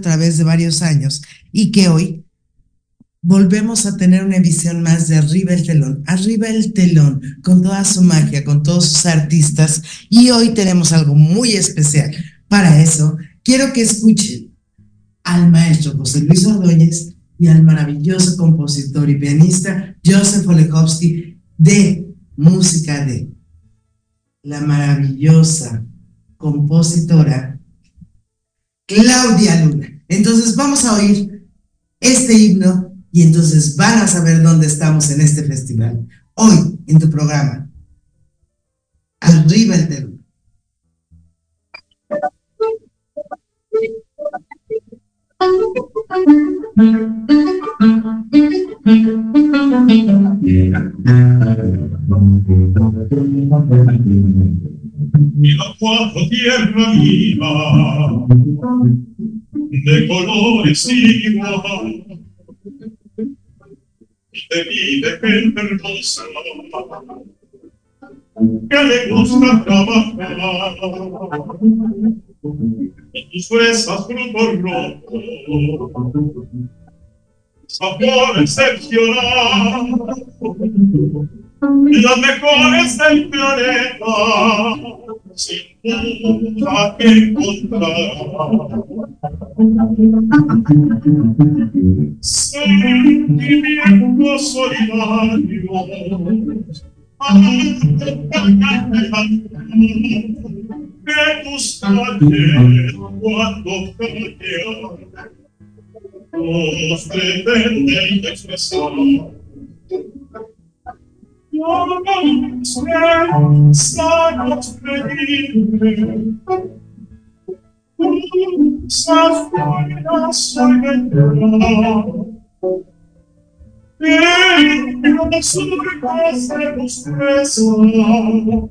A través de varios años y que hoy volvemos a tener una visión más de arriba el telón, arriba el telón, con toda su magia, con todos sus artistas. Y hoy tenemos algo muy especial. Para eso, quiero que escuchen al maestro José Luis Ordóñez y al maravilloso compositor y pianista Joseph Olechowski de música de la maravillosa compositora Claudia Luna. Entonces vamos a oír este himno y entonces van a saber dónde estamos en este festival. Hoy en tu programa. Arriba el Perú. y la tierra viva de colores igual. De vida gente hermosa que le gusta trabajar. Y tus fresas frutos rojos sabor excepcional las mejores del planeta, sin duda que encontrar. Sentimientos solidarios, que tus calles cuando callan, nos pretenden. your name's red, start to fade. Start falling us like a girl. Hey, you know, so because I was stressed out.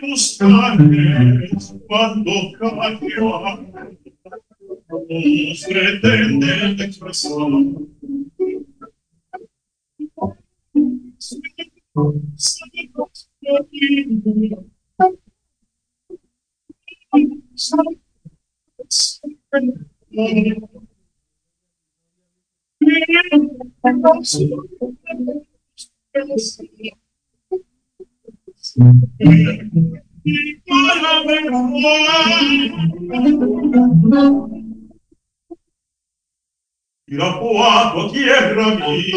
Tus calles cuando callan, nos pretenden expresar Irapuato, tierra mía,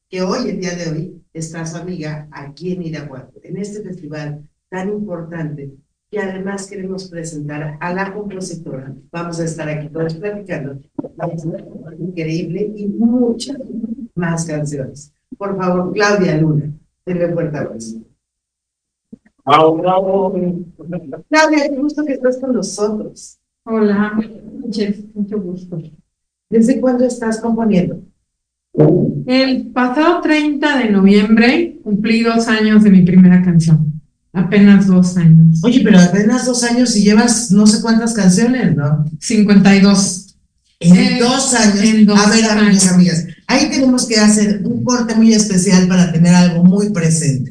que hoy, el día de hoy, está su amiga aquí en Irapuato, en este festival tan importante y además queremos presentar a la compositora. Vamos a estar aquí todos platicando. Increíble y muchas más canciones. Por favor, Claudia Luna, denle fuerte voz. Claudia, qué gusto que estés con nosotros. Hola, mucho gusto. ¿Desde cuándo estás componiendo? El pasado 30 de noviembre cumplí dos años de mi primera canción. Apenas dos años. Oye, pero apenas dos años y llevas no sé cuántas canciones, ¿no? 52. En Eh, dos años. en dos a ver, amigos, años. amigas, ahí tenemos que hacer un corte muy especial para tener algo muy presente.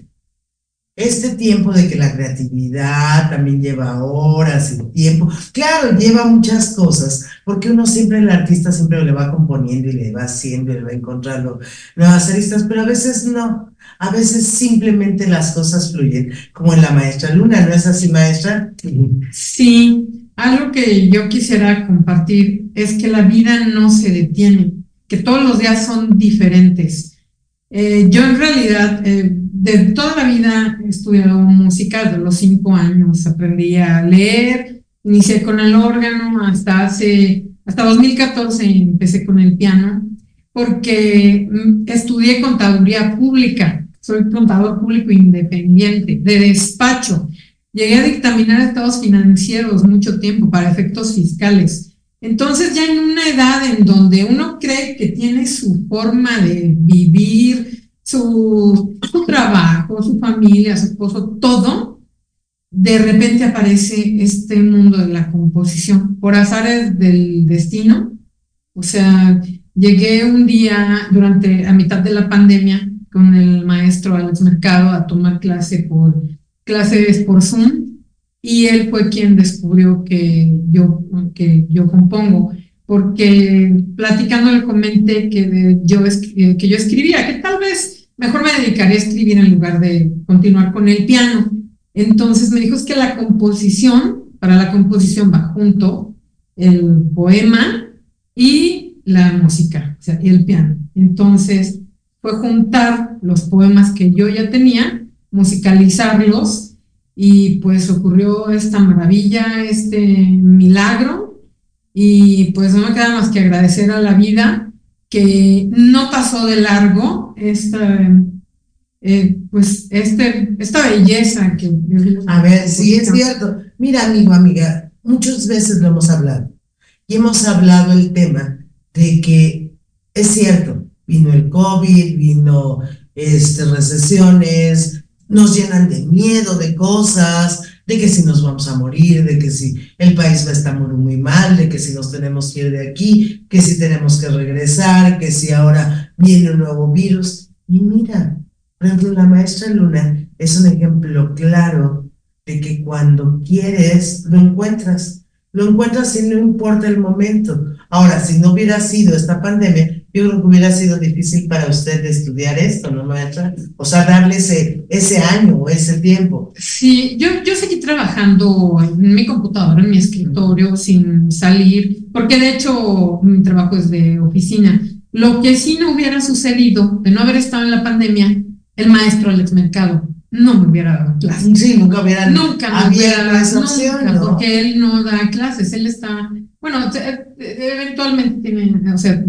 Este tiempo de que la creatividad también lleva horas y tiempo, claro, lleva muchas cosas, porque uno siempre, el artista siempre le va componiendo y le va haciendo y le va encontrando nuevas aristas, pero a veces no, a veces simplemente las cosas fluyen, como en la maestra Luna, ¿no es así, maestra? Sí, algo que yo quisiera compartir es que la vida no se detiene, que todos los días son diferentes. Eh, yo en realidad eh, de toda la vida he estudiado música, de los cinco años aprendí a leer, inicié con el órgano hasta hace, hasta 2014 empecé con el piano, porque mm, estudié contaduría pública, soy contador público independiente, de despacho. Llegué a dictaminar estados financieros mucho tiempo para efectos fiscales. Entonces ya en una edad en donde uno cree que tiene su forma de vivir, su, su trabajo, su familia, su esposo, todo, de repente aparece este mundo de la composición por azares del destino. O sea, llegué un día durante, a mitad de la pandemia, con el maestro Alex Mercado a tomar clase por, clases por Zoom y él fue quien descubrió que yo, que yo compongo, porque platicando le comenté que, de- yo, que yo escribía, que tal vez mejor me dedicaría a escribir en lugar de continuar con el piano. Entonces me dijo es que la composición, para la composición va junto el poema y la música, o sea, y el piano. Entonces fue juntar los poemas que yo ya tenía, musicalizarlos y pues ocurrió esta maravilla, este milagro y pues no me queda más que agradecer a la vida que no pasó de largo esta, eh, pues este, esta belleza que... A ver, sí es cierto. Mira, amigo, amiga, muchas veces lo hemos hablado y hemos hablado el tema de que es cierto, vino el COVID, vino este, recesiones, nos llenan de miedo de cosas, de que si nos vamos a morir, de que si el país va a estar muy, mal, de que si nos tenemos que ir de aquí, que si tenemos que regresar, que si ahora viene un nuevo virus. Y mira, por la maestra Luna es un ejemplo claro de que cuando quieres, lo encuentras. Lo encuentras y no importa el momento. Ahora, si no hubiera sido esta pandemia, yo creo que hubiera sido difícil para usted estudiar esto, ¿no, maestra? O sea, darle ese, ese año o ese tiempo. Sí, yo, yo seguí trabajando en mi computadora, en mi escritorio, sin salir, porque de hecho mi trabajo es de oficina. Lo que sí no hubiera sucedido de no haber estado en la pandemia, el maestro Alex Mercado no me hubiera dado clases. Sí, nunca hubiera Nunca me hubiera dado esa opción, nunca, ¿no? porque él no da clases, él está, bueno, te- te- eventualmente tiene, o sea,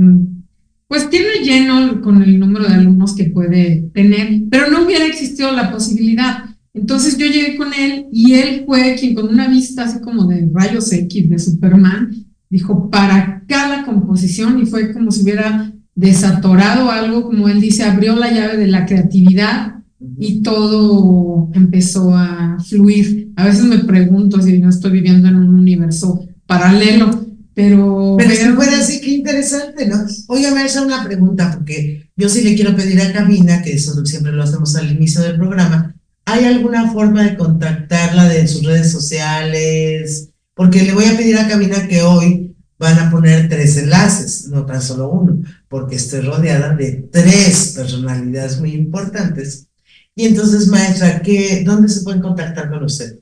pues tiene lleno con el número de alumnos que puede tener, pero no hubiera existido la posibilidad. Entonces yo llegué con él y él fue quien con una vista así como de rayos X de Superman dijo para la composición y fue como si hubiera desatorado algo, como él dice, abrió la llave de la creatividad y todo empezó a fluir. A veces me pregunto si no estoy viviendo en un universo paralelo, pero... Pero si fuera así, qué interesante, ¿no? Oiga, me hace una pregunta, porque yo sí le quiero pedir a Cabina, que eso siempre lo hacemos al inicio del programa, ¿hay alguna forma de contactarla de sus redes sociales? Porque le voy a pedir a Cabina que hoy van a poner tres enlaces, no tan solo uno, porque estoy rodeada de tres personalidades muy importantes. Y entonces, maestra, ¿qué, ¿dónde se pueden contactar con usted?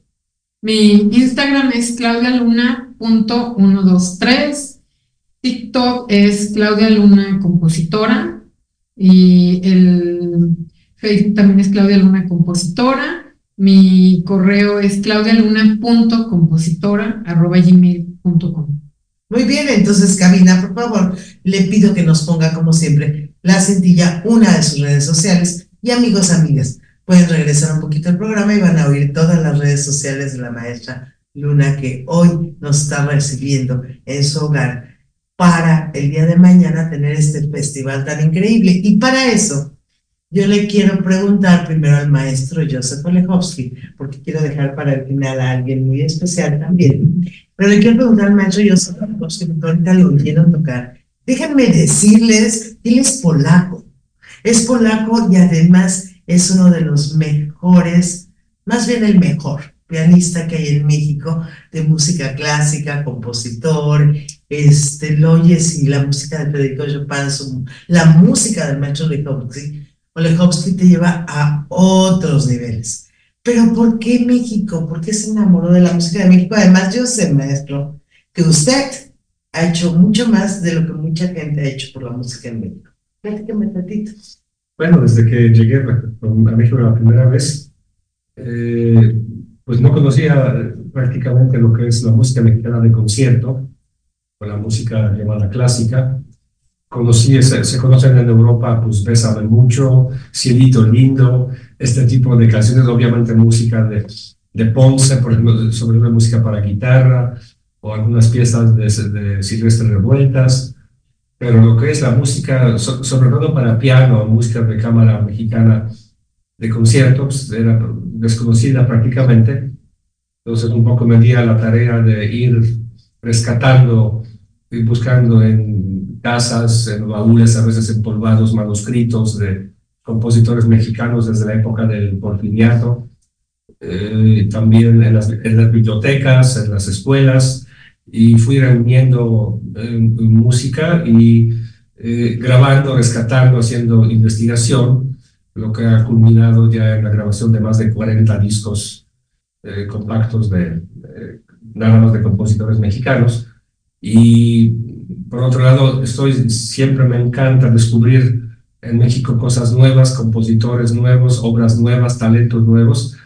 Mi Instagram es claudialuna.123, TikTok es Claudia Luna Compositora y el Facebook también es Claudia Luna Compositora. Mi correo es claudialuna.compositora.gmail.com Muy bien, entonces, Cabina, por favor, le pido que nos ponga, como siempre, la cintilla, una de sus redes sociales. Y amigos, amigas, pueden regresar un poquito al programa y van a oír todas las redes sociales de la maestra Luna que hoy nos está recibiendo en su hogar para el día de mañana tener este festival tan increíble. Y para eso, yo le quiero preguntar primero al maestro Joseph Olechowski, porque quiero dejar para el final a alguien muy especial también. Pero le quiero preguntar al maestro Joseph Olechowski, porque ahorita lo quiero tocar. Déjenme decirles, él es polaco. Es polaco y además es uno de los mejores, más bien el mejor pianista que hay en México de música clásica, compositor, este, lo oyes y la música de Federico Chopin, la música del maestro Olechowski, Olechowski te lleva a otros niveles. Pero ¿por qué México? ¿Por qué se enamoró de la música de México? Además, yo sé, maestro, que usted ha hecho mucho más de lo que mucha gente ha hecho por la música en México. Platícame tantito. Bueno, desde que llegué a México la primera vez, eh, pues no conocía prácticamente lo que es la música mexicana de concierto, o la música llamada clásica. Conocí, se, se conocen en Europa, pues Bésame Mucho, Cielito Lindo, este tipo de canciones, obviamente música de, de Ponce, por ejemplo, sobre una música para guitarra, o algunas piezas de, de Silvestre Revueltas, pero lo que es la música, sobre todo para piano, música de cámara mexicana de conciertos, era desconocida prácticamente. Entonces un poco me di a la tarea de ir rescatando y buscando en casas, en baúles a veces empolvados, manuscritos de compositores mexicanos desde la época del porfiriato, eh, también en las, bibliotecas, en las escuelas, y fui reuniendo eh, música y eh, grabando, rescatando, haciendo investigación, lo que ha culminado ya en la grabación de más de 40 discos eh, compactos de, nada más de compositores mexicanos. Y por otro lado, estoy, siempre me encanta descubrir en México cosas nuevas, compositores nuevos, obras nuevas, talentos nuevos.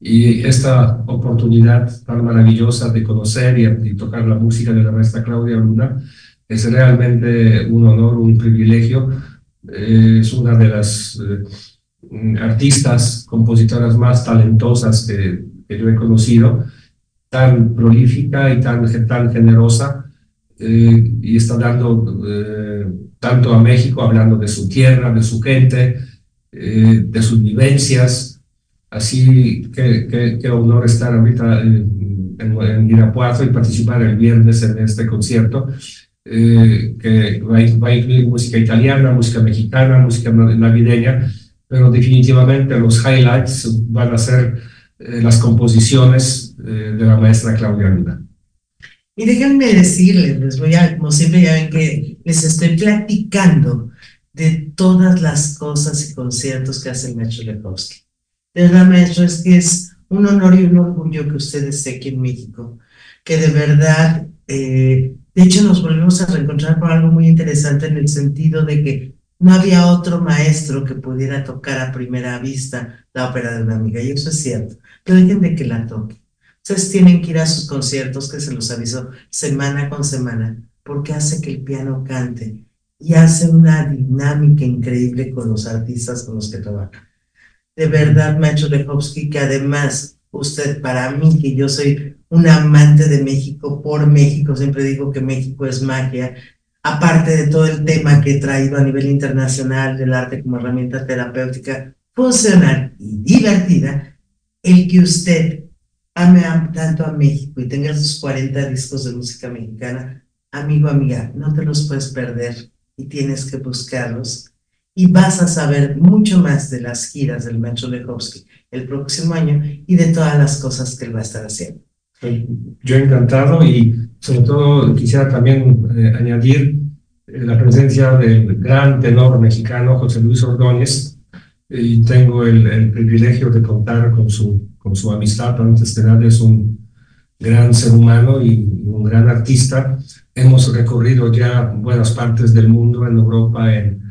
Y esta oportunidad tan maravillosa de conocer y, tocar la música de la maestra Claudia Luna es realmente un honor, un privilegio. Eh, es una de las eh, artistas, compositoras más talentosas que, que, yo he conocido, tan prolífica y tan, tan generosa, eh, y está dando eh, tanto a México, hablando de su tierra, de su gente, eh, de sus vivencias, Así que qué honor estar ahorita en, en, Irapuato y participar el viernes en este concierto, que va va a, incluir música italiana, música mexicana, música navideña, pero definitivamente los highlights van a ser eh, las composiciones eh, de la maestra Claudia Luna. Y déjenme decirles, les voy a, como siempre ya ven que les estoy platicando de todas las cosas y conciertos que hace el maestro Lechowski. De verdad, maestro, es que es un honor y un orgullo que usted esté aquí en México, que de verdad, eh, de hecho nos volvemos a reencontrar por algo muy interesante en el sentido de que no había otro maestro que pudiera tocar a primera vista la ópera de una amiga, y eso es cierto, pero dejen de que la toque. Ustedes tienen que ir a sus conciertos, que se los aviso semana con semana, porque hace que el piano cante y hace una dinámica increíble con los artistas con los que trabaja de verdad, Macho Lechowski, que además usted para mí, que yo soy un amante de México, por México, siempre digo que México es magia, aparte de todo el tema que he traído a nivel internacional del arte como herramienta terapéutica funcional y divertida, el que usted ame tanto a México y tenga sus 40 discos de música mexicana, amigo, amiga, no te los puedes perder y tienes que buscarlos y vas a saber mucho más de las giras del maestro Lechowski el próximo año y de todas las cosas que él va a estar haciendo. Yo encantado y sobre todo quisiera también eh, añadir eh, la presencia del gran tenor mexicano José Luis Ordóñez y tengo el, el, privilegio de contar con su, con su amistad, antes de nada es un gran ser humano y un gran artista. Hemos recorrido ya buenas partes del mundo, en Europa, en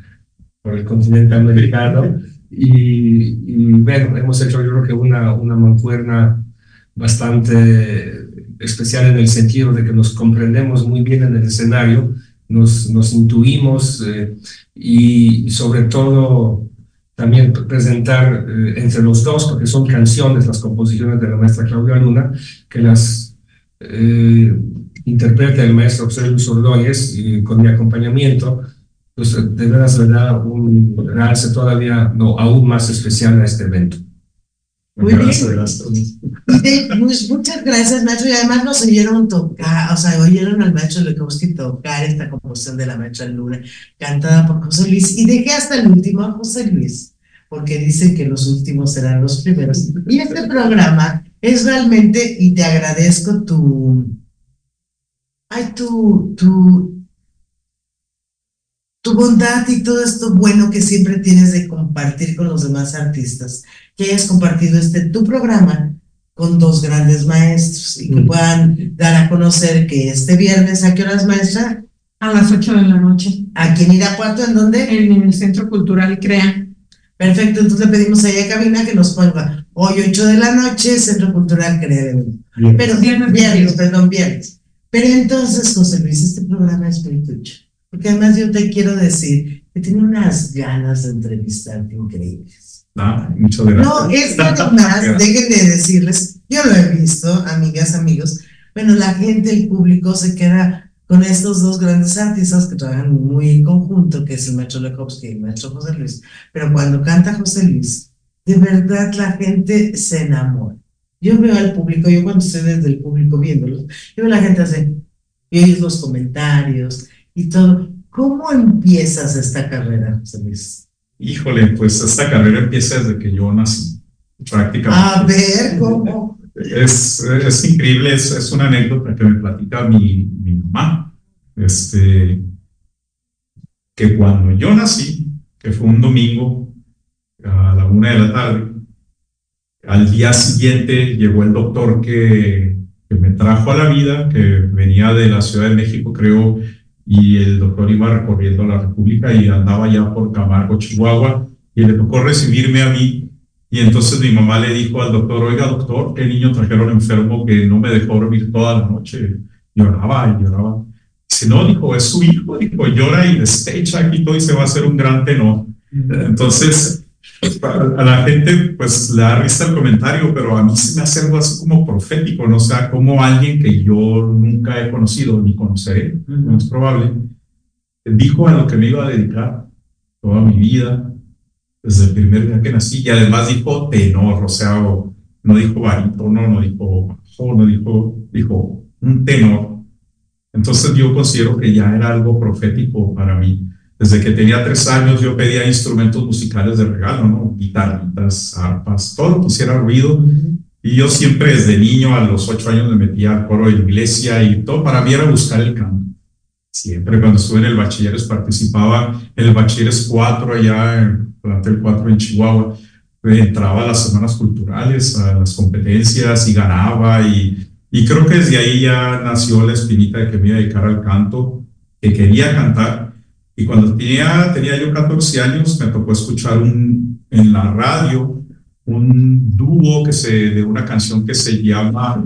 por el continente americano. Y, y, bueno, hemos hecho yo creo que una, una mancuerna bastante especial en el sentido de que nos comprendemos muy bien en el escenario, nos, nos intuimos eh, y sobre todo también presentar eh, entre los dos, porque son canciones, las composiciones de la maestra Claudia Luna, que las eh, interpreta el maestro José Luis Ordóñez y con mi acompañamiento, pues de veras le da un realce todavía no, aún más especial a este evento. Muy bien. Pues, muchas gracias, maestro. Y además nos oyeron tocar, o sea, oyeron al maestro Lekowski tocar esta composición de la maestra Luna, cantada por José Luis. Y dejé hasta el último a José Luis, porque dicen que los últimos serán los primeros. Y este programa es realmente, y te agradezco tu, ay, tu, tu, tu bondad y todo esto bueno que siempre tienes de compartir con los demás artistas, que hayas compartido este tu programa con dos grandes maestros y que Mm. puedan dar a conocer que este viernes, ¿a qué horas, maestra? A las 8 de la noche, Aquí en Irapuato, ¿en dónde? en el Centro Cultural CREA. Perfecto, entonces le pedimos a cabina que nos ponga hoy 8 de la noche, Centro Cultural. Bien. Pero Viernes viernes, 22. perdón, viernes. Pero entonces, José Luis, este programa es muy tuyo. Porque además yo te quiero decir que tiene unas ganas de entrevistarte increíbles. Ah, muchas gracias. No, es que además, déjenme decirles, yo lo he visto, amigas, amigos, bueno, la gente, el público se queda con estos dos grandes artistas que trabajan muy en conjunto, que es el maestro Lekowski y el maestro José Luis. Pero cuando canta José Luis, de verdad la gente se enamora. Yo veo al público, yo cuando estoy desde el público viéndolos, yo veo a la gente hace, y oyes los comentarios y todo. ¿Cómo empiezas esta carrera, José Luis? Híjole, pues esta carrera empieza desde que yo nací, prácticamente. A ver, ¿cómo? Es, es increíble, es, es una anécdota que me platica mi, mi mamá. Este, que cuando yo nací, que fue un domingo a la una de la tarde, al día siguiente llegó el doctor que, que me trajo a la vida, que venía de la Ciudad de México, creo, y el doctor iba recorriendo la República y andaba ya por Camargo, Chihuahua, y le tocó recibirme a mí. Y entonces mi mamá le dijo al doctor, oiga doctor, ¿qué niño trajeron enfermo que no me dejó dormir toda la noche? Lloraba y lloraba. Dice, no, dijo, es su hijo, dijo, llora y despecha aquí todo y se va a hacer un gran tenor. Entonces, a la gente pues le da risa el comentario, pero a mí se me hace algo así como profético, ¿no? O sea, como alguien que yo nunca he conocido ni conoceré, no es probable, dijo a lo que me iba a dedicar toda mi vida, desde el primer día que nací, y además dijo tenor, o sea, o- no dijo barítono, no dijo bajo, no dijo, dijo un tenor. Entonces yo considero que ya era algo profético para mí. Desde que tenía tres años yo pedía instrumentos musicales de regalo, ¿no? Guitarritas, arpas, todo lo que hiciera ruido. Y yo siempre desde niño, a los ocho años, me metía al coro de iglesia y todo para mí era buscar el canto. Siempre cuando estuve en el bachilleres participaba en el bachilleres 4 allá en plantel 4 en Chihuahua. Entraba a las semanas culturales, a las competencias y ganaba y, y creo que desde ahí ya nació la espinita de que me iba a dedicar al canto, que quería cantar. Y cuando tenía, tenía yo 14 años me tocó escuchar un, en la radio un dúo que se, de una canción que se llama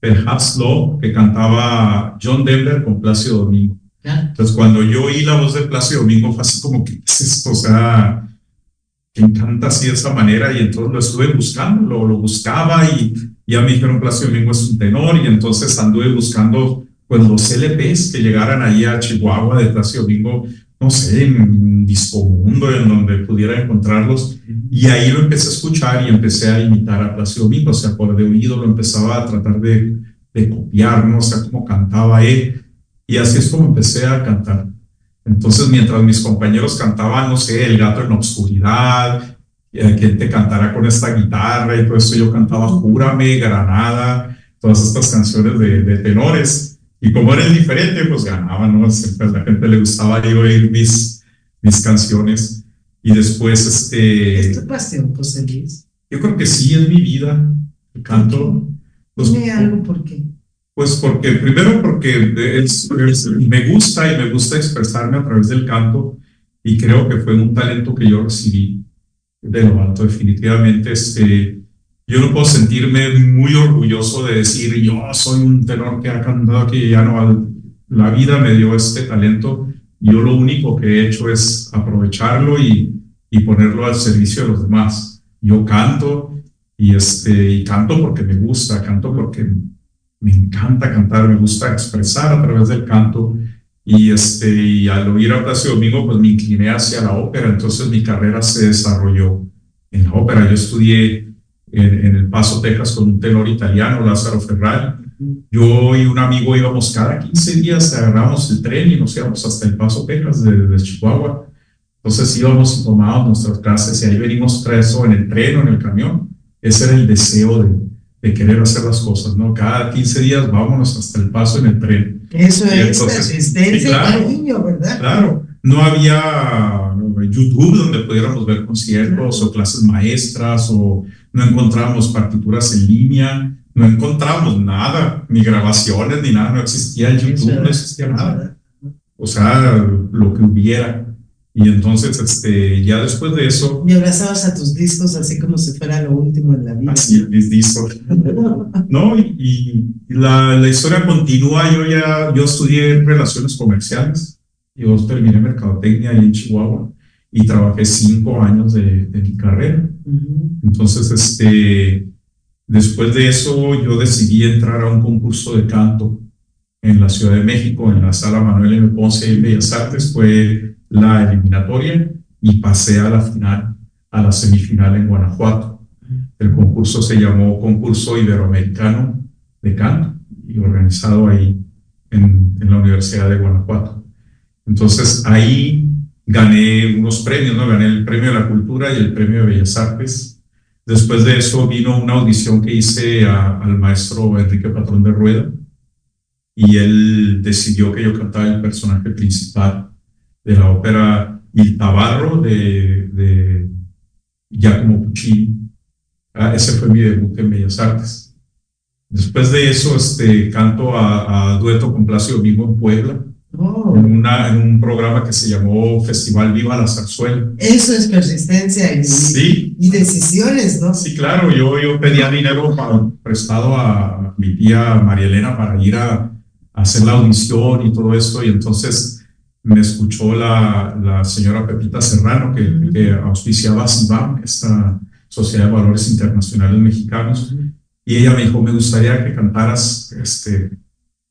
Perhaps Love, que cantaba John Denver con Plácido Domingo. Entonces, cuando yo oí la voz de Plácido Domingo, fue así como que, ¿qué es esto? O sea, que encanta así de esa manera. Y entonces lo estuve buscando, lo, lo buscaba y ya me dijeron Plácido Domingo es un tenor. Y entonces anduve buscando, pues, los LPs que llegaran ahí a Chihuahua de Plácido Domingo, no sé, en Disco Mundo, en donde pudiera encontrarlos. Y ahí lo empecé a escuchar y empecé a imitar a Plácido Domingo. O sea, por de oído lo empezaba a tratar de, de copiar, ¿no? O sea, cómo cantaba él. Y así es como empecé a cantar. Entonces, mientras mis compañeros cantaban, no sé, El gato en la oscuridad, eh, quien te cantará con esta guitarra y todo eso, yo cantaba Júrame, Granada, todas estas canciones de, de tenores. Y como era el diferente, pues ganaba, ¿no? Siempre a la gente le gustaba ir oír mis, mis canciones. Y después, este, ¿Es tu pasión, José Luis? yo creo que sí es mi vida, el canto. Pues, Dime algo por qué. pues porque, primero porque es- es- me gusta y me gusta expresarme a través del canto y creo que fue un talento que yo recibí de lo alto, definitivamente. Este, yo no puedo sentirme muy orgulloso de decir, yo soy un tenor que ha cantado aquí, ya no, la vida me dio este talento. Yo lo único que he hecho es aprovecharlo y, y ponerlo al servicio de los demás. Yo canto y, este, y canto porque me gusta, canto porque me encanta cantar, me gusta expresar a través del canto. Y, este, y al oír a Plácido Domingo, pues me incliné hacia la ópera, entonces mi carrera se desarrolló en la ópera. Yo estudié en, en El Paso, Texas, con un tenor italiano, Lázaro Ferrari. Yo y un amigo íbamos cada 15 días, agarrábamos el tren y nos íbamos hasta El Paso, Texas, de, de Chihuahua. Entonces íbamos y tomábamos nuestras clases y ahí venimos tres o en el tren o en el camión. Ese era el deseo de, de querer hacer las cosas, ¿no? Cada 15 días vámonos hasta el paso en el tren. Eso Y es entonces- claro. cariño, ¿verdad? Claro, no había YouTube donde pudiéramos ver conciertos o clases maestras o no encontrábamos partituras en línea, no encontramos nada, ni grabaciones, ni nada, no existía YouTube, no existía nada. O sea, lo que hubiera. Y entonces, este, ya después de eso, Me abrazabas a tus discos así como si fuera lo último en la vida. así les dijo. ¿no? Y, y la, la historia continúa. Yo ya, yo estudié relaciones comerciales. Yo terminé mercadotecnia ahí en Chihuahua y trabajé cinco años de, de mi carrera. Ujú. Entonces, este, después de eso, yo decidí entrar a un concurso de canto en la Ciudad de México, en la Sala Manuel M. Ponce en Bellas Artes. Fue la eliminatoria y pasé a la final, a la semifinal en Guanajuato. El concurso se llamó Concurso Iberoamericano de Canto y organizado ahí en, en la Universidad de Guanajuato. Entonces ahí gané unos premios, ¿no? Gané el premio de la cultura y el premio de Bellas Artes. Después de eso vino una audición que hice a- al maestro Enrique Patrón de Rueda y él decidió que yo cantaba el personaje principal de la ópera Il Tabarro de, de Giacomo Puccini. Ah, ese fue mi debut en Bellas Artes. Después de eso, este, canto a, a dueto con Plácido Domingo en Puebla, Oh, en, una, en un programa que se llamó Festival Viva la Zarzuela. eso es persistencia y, Sí, y decisiones, ¿no? sí, claro, yo, yo pedía dinero para- prestado a mi tía María Elena para ir a, a hacer la audición y todo esto, y entonces me escuchó la, la señora Pepita Serrano, que, Ujú. que auspiciaba esta Sociedad de Valores Internacionales Mexicanos, y ella me dijo, me gustaría que cantaras este,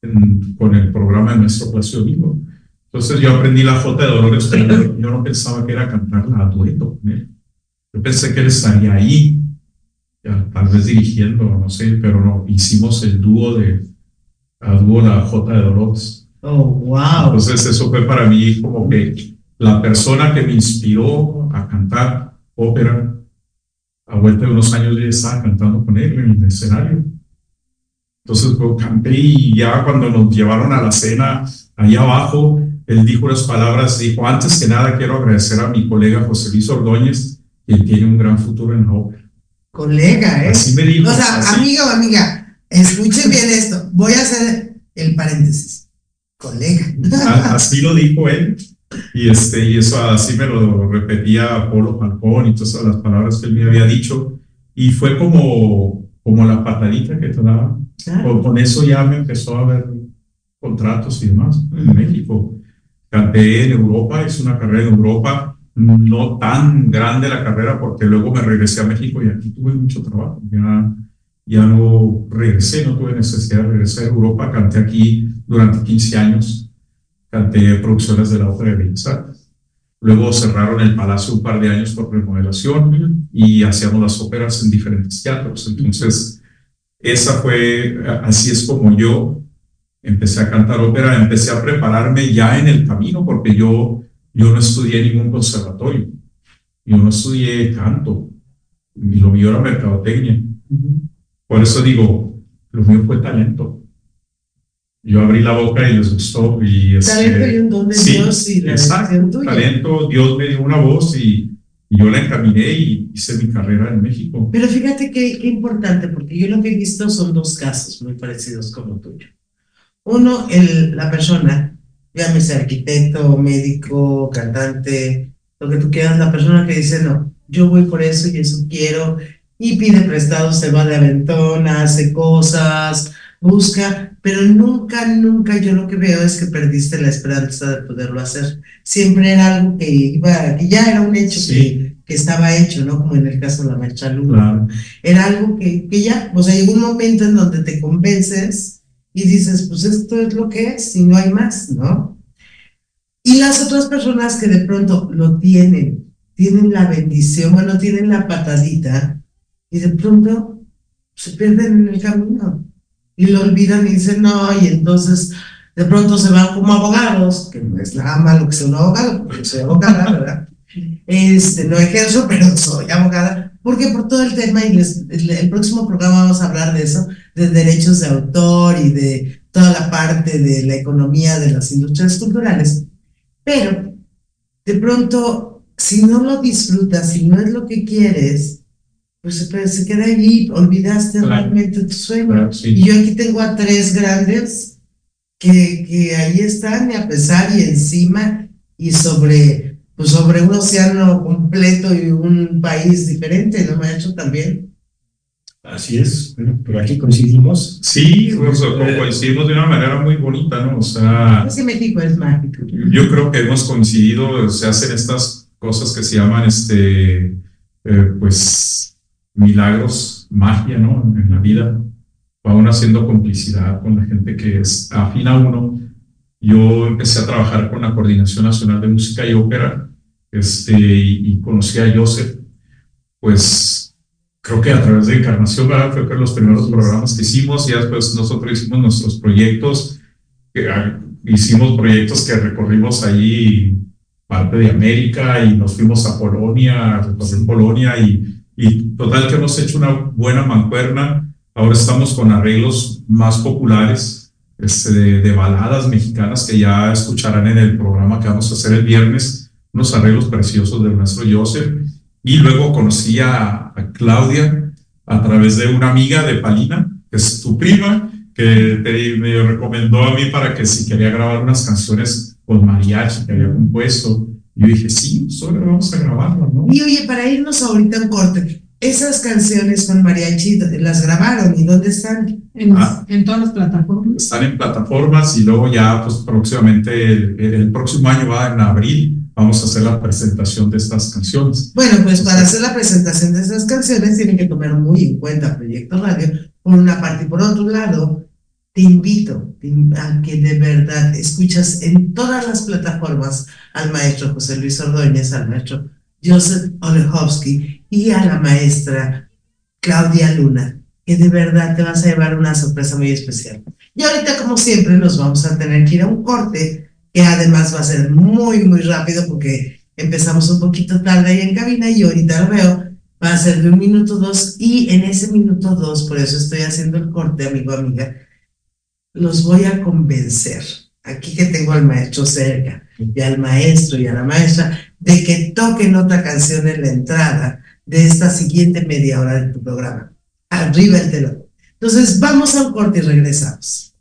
en- con el programa de nuestro Plácido Domingo. Entonces yo aprendí la Jota de Dolores, pero yo no pensaba que era cantarla a dueto con él. Yo pensé que él estaría ahí, ya, tal vez dirigiendo, no sé, pero no, hicimos el dúo de, a dúo la Jota de Dolores. Oh, wow. Entonces eso fue para mí como que la persona que me inspiró a cantar ópera, a vuelta de unos años yo ya estaba cantando con él en el escenario. Entonces pues, canté y ya cuando nos llevaron a la cena ahí abajo, él dijo unas palabras, dijo, antes que nada quiero agradecer a mi colega José Luis Ordóñez, quien tiene un gran futuro en la ópera. Colega, ¿eh? Así me dijo. O sea, así. amiga o amiga, escuchen bien esto. Voy a hacer el paréntesis. Colega. Así lo dijo él. Y, este, y eso así me lo repetía Polo Falcón y todas las palabras que él me había dicho. Y fue como, como la patadita que te Con, con eso ya me empezó a ver contratos y demás en. México. Canté en Europa, hice una carrera en Europa, no tan grande la carrera porque luego me regresé a México y aquí tuve mucho trabajo. Ya, ya no regresé, no tuve necesidad de regresar a Europa. Canté aquí durante 15 años, canté producciones de la Ópera de Bellas Artes. Luego cerraron el palacio un par de años por remodelación y hacíamos las óperas en diferentes teatros. Entonces, esa fue, así es como yo empecé a cantar ópera, empecé a prepararme ya en el camino, porque yo, yo no estudié ningún conservatorio, yo no estudié canto, y lo mío era mercadotecnia. Por eso digo, lo mío fue talento. Yo abrí la boca y les gustó. Y este, Talento y un don de sí, Dios y la exacto, talento, Dios me dio una voz y, y yo la encaminé y hice mi carrera en México. Pero fíjate qué, qué importante, porque yo lo que he visto son dos casos muy parecidos como tuyo. Uno, el, la persona llámese arquitecto, médico, cantante, lo que tú quieras, la persona que dice, no, yo voy por eso y eso quiero, y pide prestado, se va de aventón, hace cosas, busca, pero nunca, nunca yo lo que veo es que perdiste la esperanza de poderlo hacer. Siempre era algo que iba, que ya era un hecho Sí. que, que estaba hecho, ¿no? Como en el caso de la marcha Luna. Claro. Era algo que, que ya, o sea, llegó un momento en donde te convences y dices, pues esto es lo que es y no hay más, ¿no? Y las otras personas que de pronto lo tienen, tienen la bendición, bueno, tienen la patadita y de pronto se pierden en el camino y lo olvidan y dicen, no, y entonces de pronto se van como abogados, que no es nada malo que sea un abogado, porque soy abogada, ¿verdad? Este, no ejerzo, pero soy abogada, porque por todo el tema, y les- el próximo programa vamos a hablar de eso, de derechos de autor y de toda la parte de la economía de las industrias culturales. Pero de pronto, si no lo disfrutas, si no es lo que quieres, pues se, se queda allí, olvidaste Claro. realmente tu sueño. Claro, sí. Y yo aquí tengo a tres grandes que, que ahí están, y a pesar y encima, y sobre, pues sobre un océano completo y un país diferente, ¿no, maestro? También. Así es, bueno, pero aquí coincidimos. Sí, o sea, co- coincidimos de una manera muy bonita, ¿no? O sea, Es que México es mágico. yo creo que hemos coincidido, se hacen estas cosas que se llaman, este, eh, pues, milagros, magia, ¿no? En la vida. Va uno haciendo complicidad con la gente que es afín a uno. Yo empecé a trabajar con la Coordinación Nacional de Música y Ópera, este, y, y conocí a Joseph, pues, creo que a través de Encarnación, ¿verdad? Creo que los primeros programas que hicimos, y después nosotros hicimos nuestros proyectos, que, ah, hicimos proyectos que recorrimos ahí parte de América y nos fuimos a Polonia, a recorrer Polonia y, y total que hemos hecho una buena mancuerna. Ahora estamos con arreglos más populares este, de, de baladas mexicanas que ya escucharán en el programa que vamos a hacer el viernes, unos arreglos preciosos del maestro Joseph. Y luego conocí a, a Claudia a través de una amiga de Palina, que es tu prima, que te- me recomendó a mí para que si quería grabar unas canciones con mariachi que había compuesto. Yo dije, sí, pues ahora vamos a grabarlo, ¿no? Y oye, para irnos ahorita a un corte, esas canciones con mariachi, ¿las grabaron y dónde están? En, Ah. en todas las plataformas. Están en plataformas y luego ya, pues próximamente, el, el próximo año va en abril, vamos a hacer la presentación de estas canciones. Bueno, pues para hacer la presentación de esas canciones tienen que tomar muy en cuenta Proyecto Radio por una parte y por otro lado te invito que de verdad escuchas en todas las plataformas al maestro José Luis Ordóñez, al maestro Joseph Olechowski y a la maestra Claudia Luna, que de verdad te vas a llevar una sorpresa muy especial. Y ahorita, como siempre, nos vamos a tener que ir a un corte, que además va a ser muy, muy rápido porque empezamos un poquito tarde ahí en cabina y ahorita lo veo, va a ser de un minuto dos y en ese minuto dos, por eso estoy haciendo el corte, amigo, amiga, los voy a convencer, aquí que tengo al maestro cerca y al maestro y a la maestra, de que toquen otra canción en la entrada de esta siguiente media hora de tu programa. Arriba el telón. Entonces, vamos a un corte y regresamos.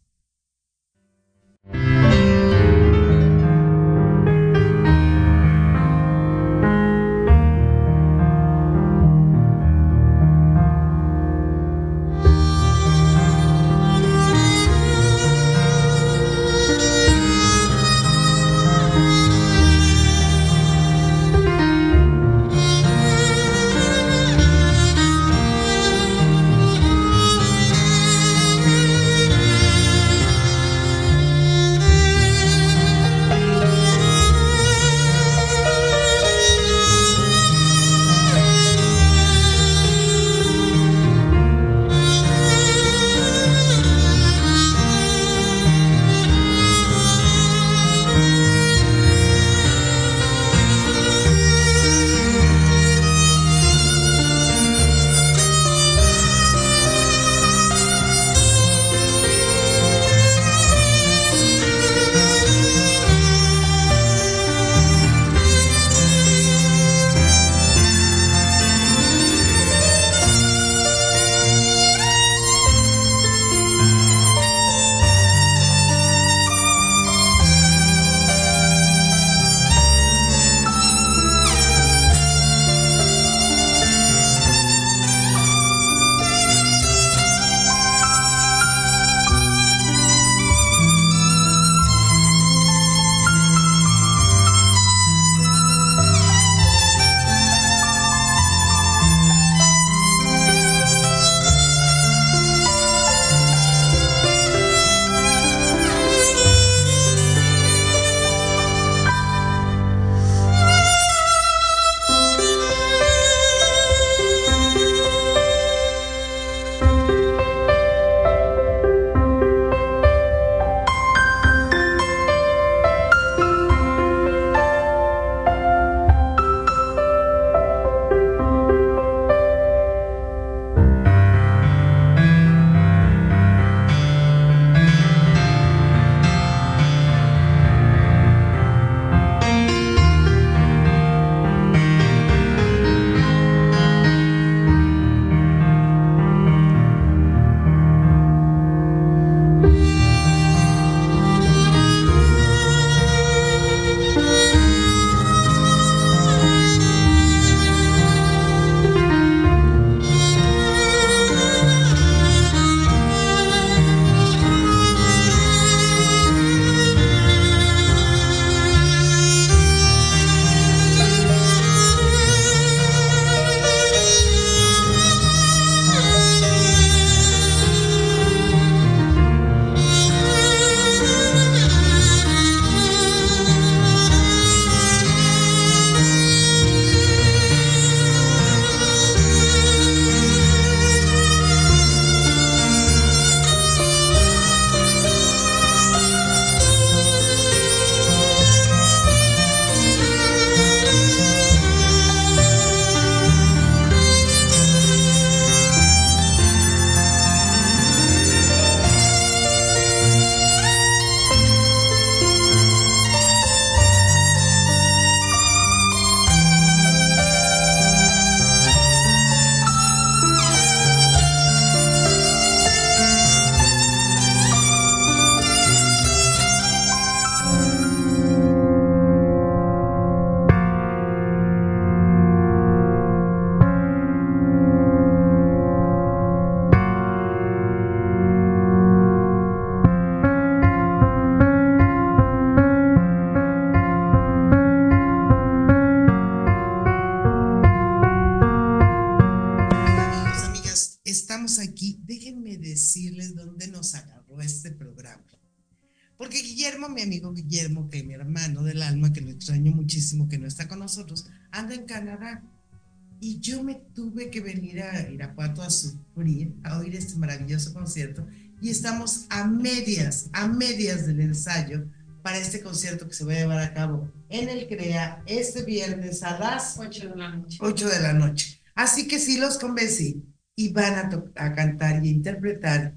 Estamos a medias, a medias del ensayo para este concierto que se va a llevar a cabo en el CREA este viernes a las 8 de la noche. 8 de la noche. Así que sí los convencí y van a, to- a cantar y a interpretar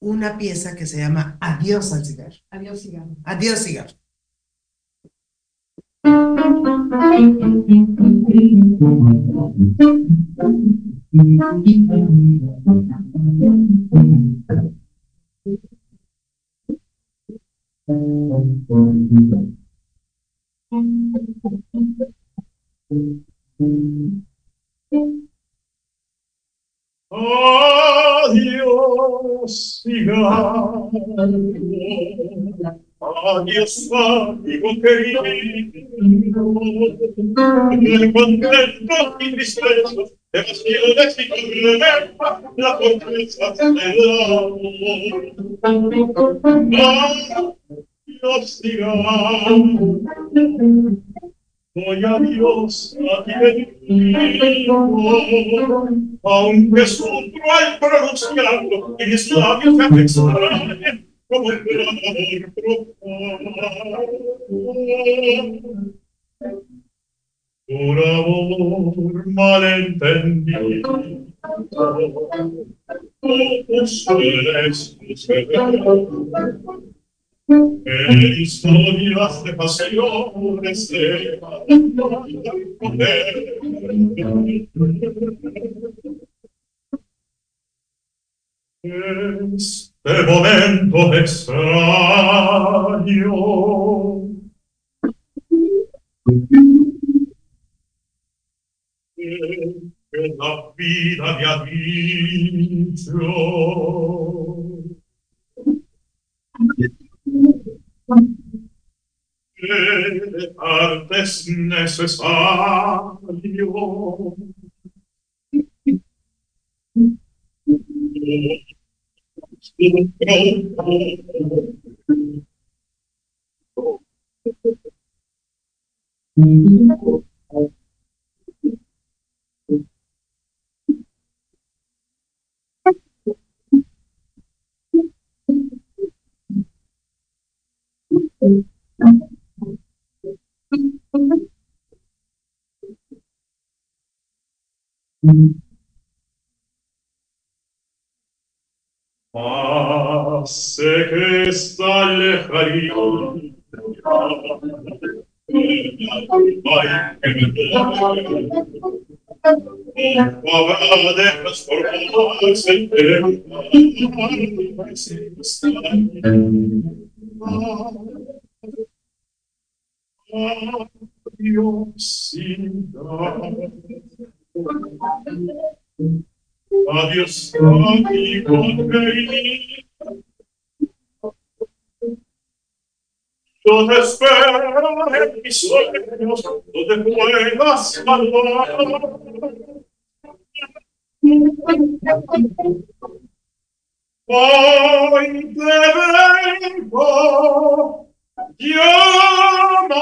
una pieza que se llama Adiós al cigarro. Adiós, cigarro. Adiós cigarro. Adiós, cigarro. Adiós, amigo querido. El contento y tristeza, amor. Voy a Dios a ti aunque sufro al pronunciarlo y mis labios me extrañen como un clamor profundo. Por amor malentendido, ¿cómo sueles en historias de pasiones se Este momento extraño que la ha dicho que dejarte es necesario. Mas sé que está lejanía. Ay, Adiós, amigo querido. Yo te espero en mis sueños, donde puedas salvar. Hoy te vengo, llama,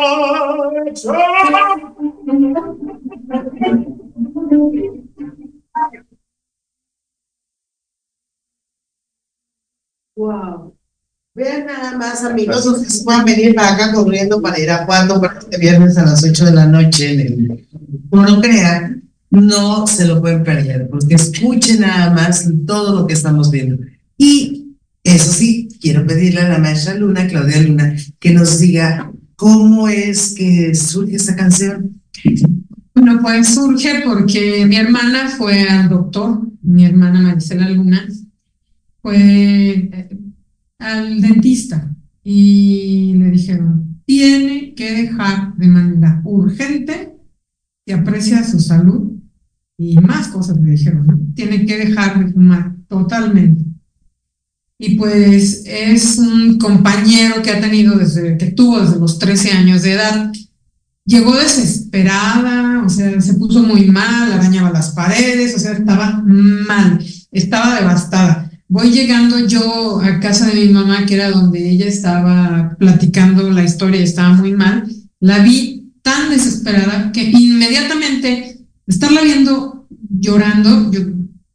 Wow. Vean nada más, amigos, ustedes pueden venir para acá corriendo para ir a cuando para este viernes a las 8 de la noche en el Foro Crea. No se lo pueden perder, porque escuchen nada más todo lo que estamos viendo. Y eso sí, quiero pedirle a la maestra Luna, Claudia Luna, que nos diga cómo es que surge esta canción. Bueno, pues surge porque mi hermana fue al doctor, mi hermana Maricela Luna, fue eh, al dentista y le dijeron, tiene que dejar de manera urgente, que aprecia su salud y más cosas le dijeron, ¿no? tiene que dejar de fumar totalmente. Y pues es un compañero que ha tenido desde que tuvo desde los 13 años de edad. Llegó desesperada, o sea, se puso muy mal, arañaba las paredes, o sea, estaba mal, estaba devastada. Voy llegando yo a casa de mi mamá, que era donde ella estaba platicando la historia estaba muy mal. La vi tan desesperada que inmediatamente, estarla viendo llorando, yo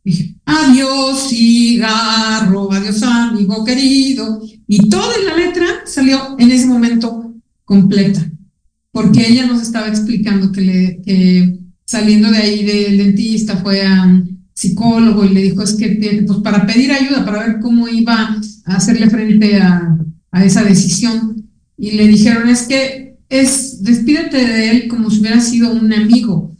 dije, adiós cigarro, adiós amigo querido, y toda la letra salió en ese momento completa, porque ella nos estaba explicando que, le, que saliendo de ahí del dentista fue a un psicólogo y le dijo, es que, pues para pedir ayuda, para ver cómo iba a hacerle frente a, a esa decisión, y le dijeron, es que es, despídete de él como si hubiera sido un amigo,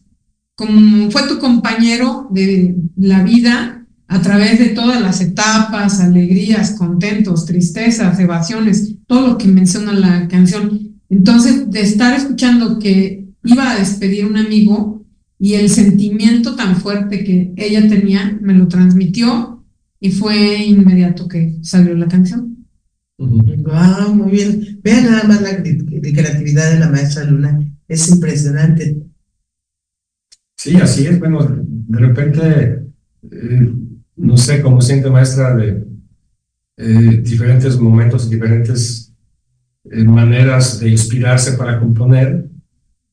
fue tu compañero de la vida a través de todas las etapas, alegrías, contentos, tristezas, evasiones, todo lo que menciona la canción. Entonces, de estar escuchando que iba a despedir un amigo y el sentimiento tan fuerte que ella tenía, me lo transmitió y fue inmediato que salió la canción. Wow, muy bien. Vean nada más la creatividad de la maestra Luna, es impresionante. Sí, así es. Bueno, de repente, eh, no sé cómo siente maestra de eh, diferentes momentos, diferentes eh, maneras de inspirarse para componer.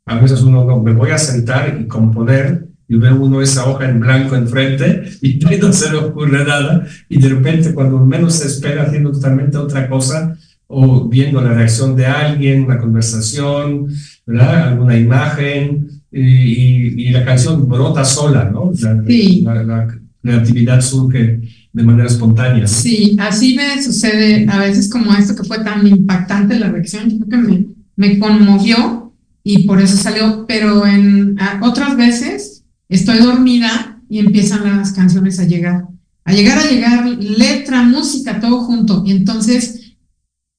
A veces uno no, me voy a sentar y componer y ve uno esa hoja en blanco enfrente y no se le ocurre nada y de repente cuando menos se espera haciendo totalmente otra cosa o viendo la reacción de alguien, una conversación, ¿verdad? alguna imagen y, y, la canción brota sola, ¿no? La, sí. la, creatividad surge de manera espontánea. Sí, así me sucede a veces como esto que fue tan impactante la reacción, creo que me, me conmovió y por eso salió, pero en otras veces estoy dormida y empiezan las canciones a llegar, a llegar, a llegar, letra, música, todo junto. Y entonces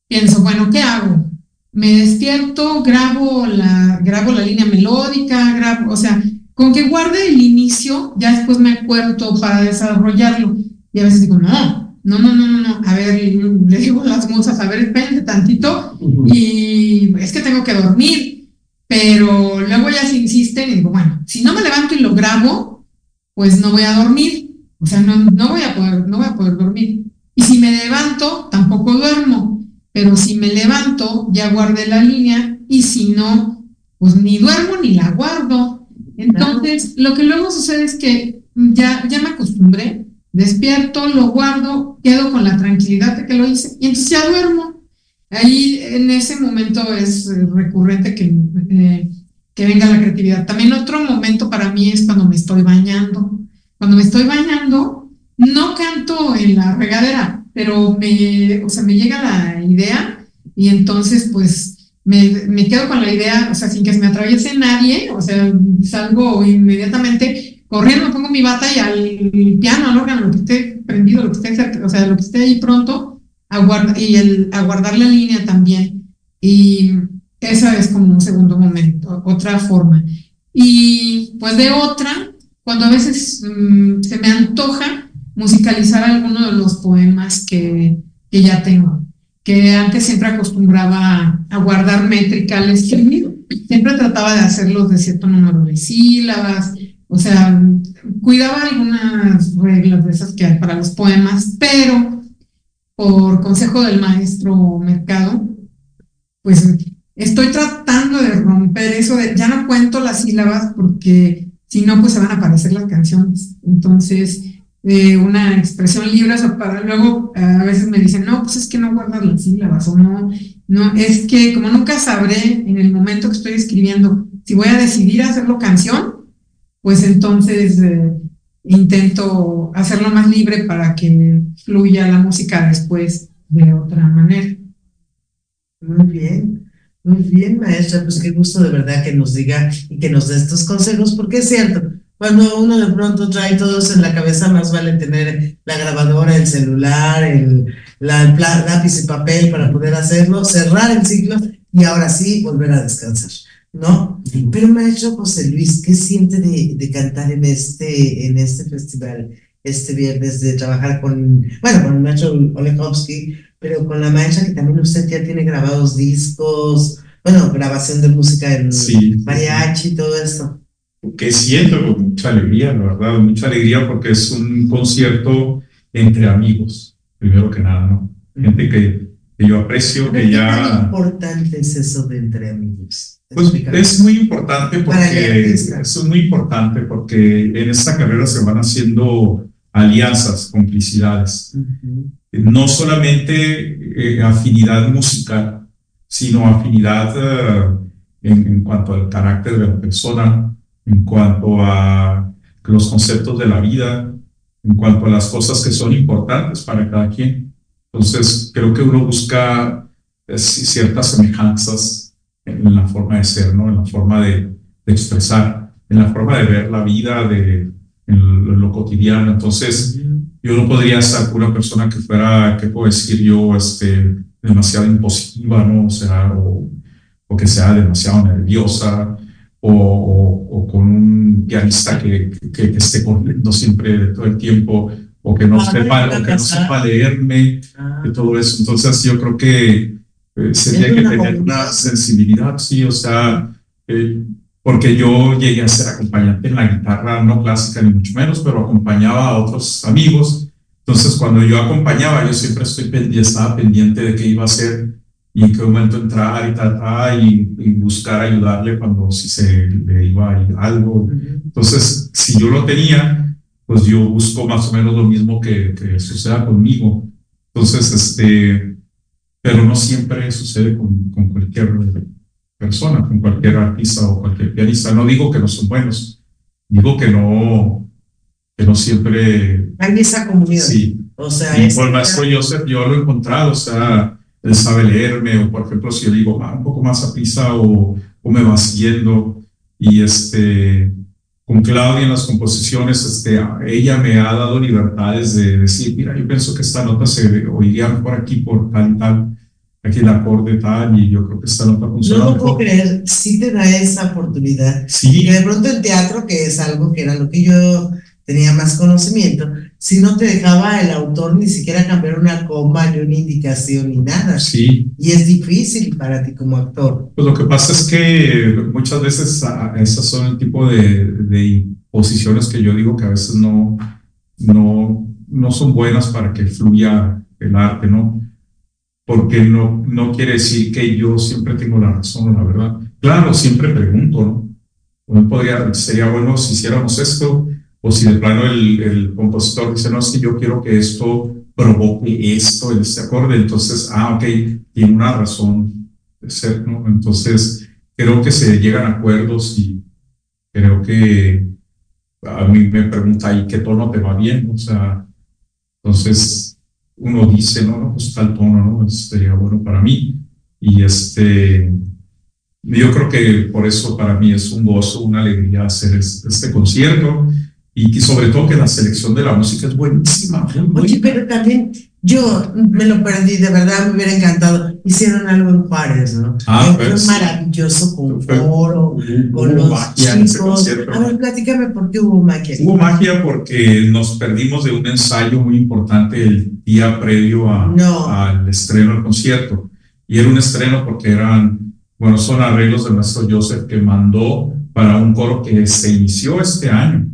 pienso, bueno, ¿qué hago? Me despierto, grabo la, grabo la línea melódica, grabo, o sea, con que guarde el inicio, ya después me acuerdo para desarrollarlo. Y a veces digo, no, no, no, no, no, a ver, le digo a las musas, a ver, espérense tantito, y es que tengo que dormir pero luego ya se insisten y digo, bueno, si no me levanto y lo grabo, pues no voy a dormir. O sea, no, no, voy a poder, no voy a poder dormir. Y si me levanto, tampoco duermo. Pero si me levanto, ya guardé la línea. Y si no, pues ni duermo ni la guardo. Entonces, lo que luego sucede es que ya, ya me acostumbré, despierto, lo guardo, quedo con la tranquilidad de que lo hice y entonces ya duermo. Ahí en ese momento es recurrente que, eh, que venga la creatividad. También otro momento para mí es cuando me estoy bañando. Cuando me estoy bañando, no canto en la regadera, pero me, o sea, me llega la idea y entonces pues me, me quedo con la idea, o sea, sin que se me atraviese nadie, o sea, salgo inmediatamente corriendo, pongo mi bata y al piano, al órgano, lo que esté prendido, lo que esté o sea, lo que esté ahí pronto, y el aguardar la línea también. Y esa es como un segundo momento, otra forma. Y pues de otra, cuando a veces mm, se me antoja musicalizar alguno de los poemas que, que, ya tengo, que antes siempre acostumbraba a, guardar métrica al escribir, siempre trataba de hacerlos de cierto número de sílabas, o sea, cuidaba algunas reglas de esas que hay para los poemas, pero por consejo del maestro Mercado, pues estoy tratando de romper eso de ya no cuento las sílabas porque si no, pues se van a aparecer las canciones. Entonces, eh, una expresión libre, o para luego a veces me dicen, no, pues es que no guardas las sílabas, o no, no, es que como nunca sabré en el momento que estoy escribiendo si voy a decidir hacerlo canción, pues entonces eh, intento hacerlo más libre para que fluya la música después de otra manera. Muy bien, muy bien, maestra, pues qué gusto de verdad que nos diga y que nos dé estos consejos, porque es cierto, cuando uno de pronto trae todos en la cabeza, más vale tener la grabadora, el celular, el, la, el lápiz y papel para poder hacerlo, cerrar el ciclo y ahora sí volver a descansar. ¿no? Pero maestro José Luis, ¿qué siente de, de, cantar en este, en este festival este viernes, de trabajar con, bueno, con el maestro Olechowski, pero con la maestra que también usted ya tiene grabados discos, bueno, grabación de música en mariachi y todo esto? Que siento con mucha alegría, la verdad, mucha alegría porque es un concierto entre amigos, primero que nada, ¿no? Gente que, que yo aprecio, que ya... ¿Qué importante es eso de entre amigos? Pues es muy importante porque es muy importante porque en esta carrera se van haciendo alianzas, complicidades. Ujú. No solamente eh, afinidad musical, sino afinidad eh, en, en cuanto al carácter de la persona, en cuanto a los conceptos de la vida, en cuanto a las cosas que son importantes para cada quien. Entonces, creo que uno busca ci- ciertas semejanzas en la forma de ser, ¿no? En la forma de, de expresar, en la forma de ver la vida, de en lo, cotidiano. Entonces, yo no podría con una persona que fuera, ¿qué puedo decir yo? Este, demasiado impositiva, ¿no? O sea, o, o que sea demasiado nerviosa, o, o- con un pianista que, que, que esté corriendo siempre todo el tiempo, o que no, Ah, sepa, ¿qué o que no sepa leerme, Ah, de todo eso. Entonces, yo creo que eh, se Es tiene que tener una sensibilidad, sí, o sea, eh, porque yo llegué a ser acompañante en la guitarra, no clásica ni mucho menos, pero acompañaba a otros amigos. Entonces, cuando yo acompañaba, yo siempre estoy pendiente, estaba pendiente de qué iba a hacer y en qué momento entrar y tal, tal, y, y buscar ayudarle cuando si se le iba a ir algo. Entonces, si yo lo tenía, pues yo busco más o menos lo mismo que, que suceda conmigo. Entonces, este, pero no siempre sucede con, con cualquier persona, con cualquier artista o cualquier pianista. No digo que no son buenos, digo que no, que no siempre, Hay esa comunidad. sí. O sea, Y por el maestro Joseph yo lo he encontrado, o sea, él sabe leerme, o por ejemplo, si yo digo, va un poco más a prisa o, o me va siguiendo, y este, con Claudia en las composiciones, este, ella me ha dado libertades de decir, mira, yo pienso que esta nota se oiría mejor aquí por tal y tal, aquí el acorde tal, y yo creo que esta nota no funciona lo puedo mejor. creer, sí te da esa oportunidad. Y Sí, que de pronto el teatro, que es algo que era lo que yo tenía más conocimiento, si no te dejaba el autor ni siquiera cambiar una coma ni una indicación ni nada. sí, Y es difícil para ti como actor. Pues lo que pasa es que muchas veces ah, esas son el tipo de, de posiciones que yo digo que a veces no, no, no son buenas para que fluya el arte, ¿no? Porque no, no quiere decir que yo siempre tengo la razón, la verdad. Claro, siempre pregunto, ¿no? Uno podría, sería bueno si hiciéramos esto, o si de plano el, el compositor dice, no, es que yo quiero que esto provoque esto en este acorde, entonces, ah, ok, tiene una razón de ser, ¿no? Entonces, creo que se llegan a acuerdos y creo que a mí me pregunta, ¿y qué tono te va bien? O sea, entonces uno dice, no, no, pues tal tono, ¿no? Sería bueno para mí. Y este, yo creo que por eso para mí es un gozo, una alegría hacer es- este concierto y que sobre todo que la selección de la música es buenísima. muy. Oye, pero también yo me lo perdí, de verdad me hubiera encantado. Hicieron algo en Juárez, ¿no? Ah, Fue pues. maravilloso con coro, con los magia en ese chicos. A ver, platícame por qué hubo magia. Hubo magia porque nos perdimos de un ensayo muy importante el día previo a, No. al estreno del concierto. Y era un estreno porque eran, bueno, son arreglos de nuestro Joseph que mandó para un coro que se inició este año,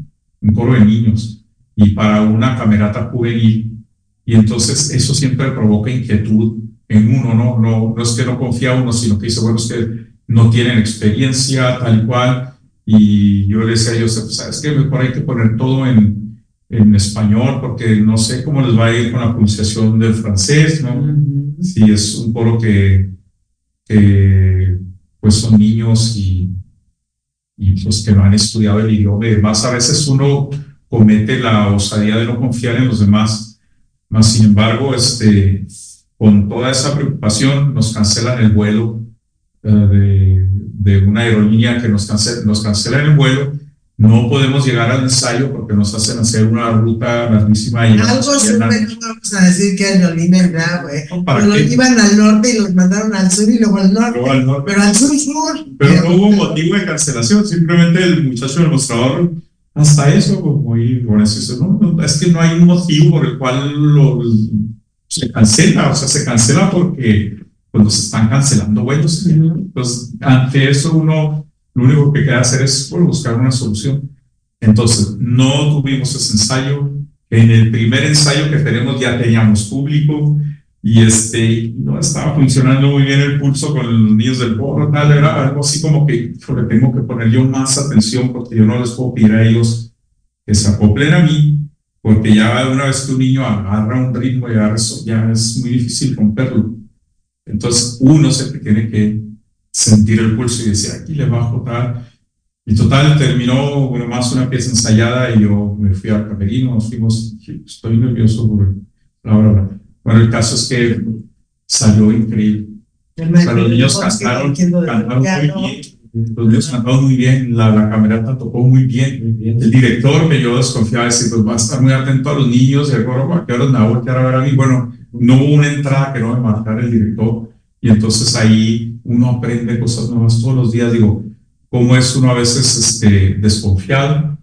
un coro de niños, y para una camerata juvenil. Y entonces eso siempre provoca inquietud en uno, ¿no? No, no es que no confía uno, sino que dice, bueno, es que no tienen experiencia tal y cual. Y yo le decía a Joseph, ¿sabes qué? Mejor hay que poner todo en, en español porque no sé cómo les va a ir con la pronunciación del francés, ¿no? Ujú. Sí, es un coro que, que pues son niños y, y pues que no han estudiado el idioma y demás. A veces uno comete la osadía de no confiar en los demás, más sin embargo, este, con toda esa preocupación nos cancelan el vuelo eh, de, de una aerolínea que nos, cance, nos cancelan el vuelo. No podemos llegar al ensayo porque nos hacen hacer una ruta larguísima. y Algo a la- no vamos a decir que aerolínea era, güey. ¿Para Pero qué? iban al norte y los mandaron al sur y luego al norte. Luego al norte. Pero al sur, sur. Pero no hubo motivo de cancelación, simplemente el muchacho del mostrador, hasta eso, pues, muy honesto, dice, no, no, es que no hay un motivo por el cual lo, se cancela, o sea, se cancela porque pues, nos están cancelando vuelos. Entonces, ante eso uno, lo único que queda hacer es bueno, buscar una solución. Entonces, no tuvimos ese ensayo. En el primer ensayo que tenemos ya teníamos público, y este, no estaba funcionando muy bien el pulso con los niños del porro, tal, era algo así como que, le tengo que poner yo más atención porque yo no les puedo pedir a ellos que se acoplen a mí, porque ya una vez que un niño agarra un ritmo y agarra eso, ya es muy difícil romperlo. Entonces uno se tiene que sentir el pulso y decir, aquí le bajo tal. Y total, terminó bueno, más una pieza ensayada y yo me fui al camerino, nos fuimos, estoy nervioso por la hora. Bueno, el caso es que salió increíble. los niños cantaron, cantaron muy bien. Los niños cantaron muy bien, la, la camerata tocó muy bien. El director me yo desconfiaba, decir, pues va a estar muy atento a los niños y a qué horas me va a voltear a ver a mí. Bueno, no hubo una entrada que no me marcara el director. Y entonces ahí uno aprende cosas nuevas todos los días. Digo, cómo es uno a veces este, desconfiado,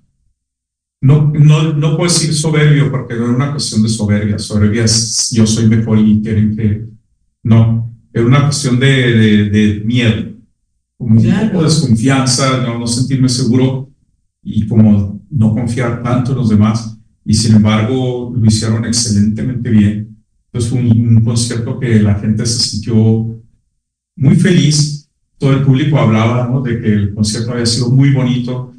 no, no, no puedo decir soberbio porque no es una cuestión de soberbia. Soberbia es yo soy mejor y quieren que. No, es una cuestión de, de, miedo, como un poco de desconfianza, no, no sentirme seguro y como no confiar tanto en los demás. Y sin embargo, lo hicieron excelentemente bien. Entonces fue un, concierto que la gente se sintió muy feliz. Todo el público hablaba ¿no? de que el concierto había sido muy bonito.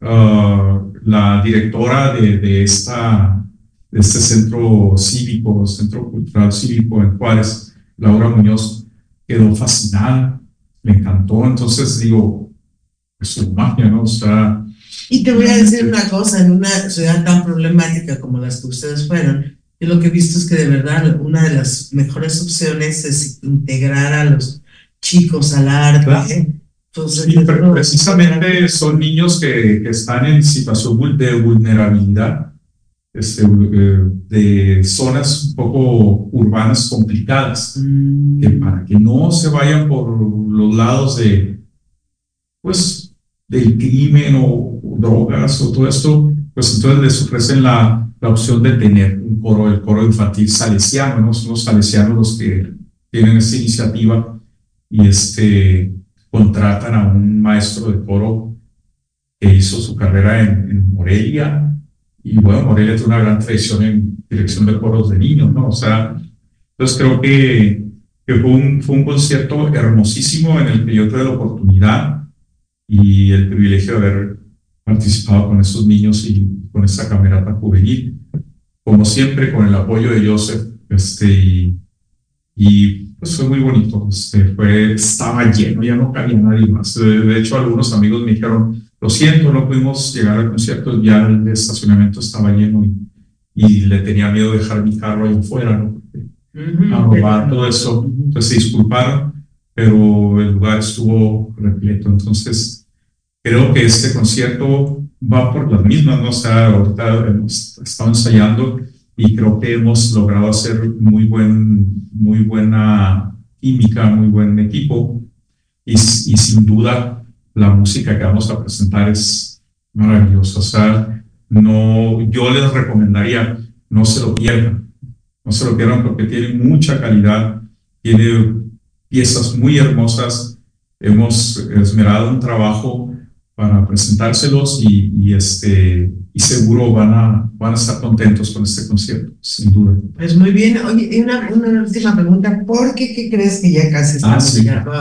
Uh, la directora de, de, esta, de este centro cívico, centro cultural cívico en Juárez, Laura Muñoz, quedó fascinada, le encantó. Entonces digo, es una magia, ¿no? O sea, y te voy a decir una cosa, en una ciudad tan problemática como las que ustedes fueron, yo lo que he visto es que de verdad una de las mejores opciones es integrar a los chicos al arte, sí, precisamente son niños que, que, están en situación de vulnerabilidad, este, eh, de zonas un poco urbanas complicadas, mm. que para que no se vayan por los lados de, pues, del crimen o, drogas o todo esto, pues entonces les ofrecen la, la, opción de tener un coro, el coro infantil salesiano, ¿no? son los salesianos los que tienen esta iniciativa y este contratan a un maestro de coro que hizo su carrera en, Morelia, y bueno, Morelia tiene una gran tradición en dirección de coros de niños, ¿no? O sea, entonces creo que, que fue, un, fue un concierto hermosísimo en el que yo tuve la oportunidad y el privilegio de haber participado con esos niños y con esa camerata juvenil, como siempre con el apoyo de Joseph, este, y, y pues fue muy bonito, este, fue, estaba lleno, ya no cabía nadie más. De, hecho, algunos amigos me dijeron, lo siento, no pudimos llegar al concierto, ya el estacionamiento estaba lleno y, y le tenía miedo de dejar mi carro ahí afuera, ¿no? a robar todo eso. Entonces se disculparon, pero el lugar estuvo repleto. Entonces, creo que este concierto va por las mismas, ¿no? O sea, ahorita hemos estado ensayando y creo que hemos logrado hacer muy, buen, muy buena química, muy buen equipo. Y, sin duda la música que vamos a presentar es maravillosa. No, yo les recomendaría, no se lo pierdan, no se lo pierdan porque tiene mucha calidad, tiene piezas muy hermosas, hemos esmerado un trabajo para presentárselos y, y este, y seguro van a, van a estar contentos con este concierto, sin duda. Pues muy bien. Oye, una, una última pregunta, ¿por qué, qué crees que ya casi estamos ah, llegando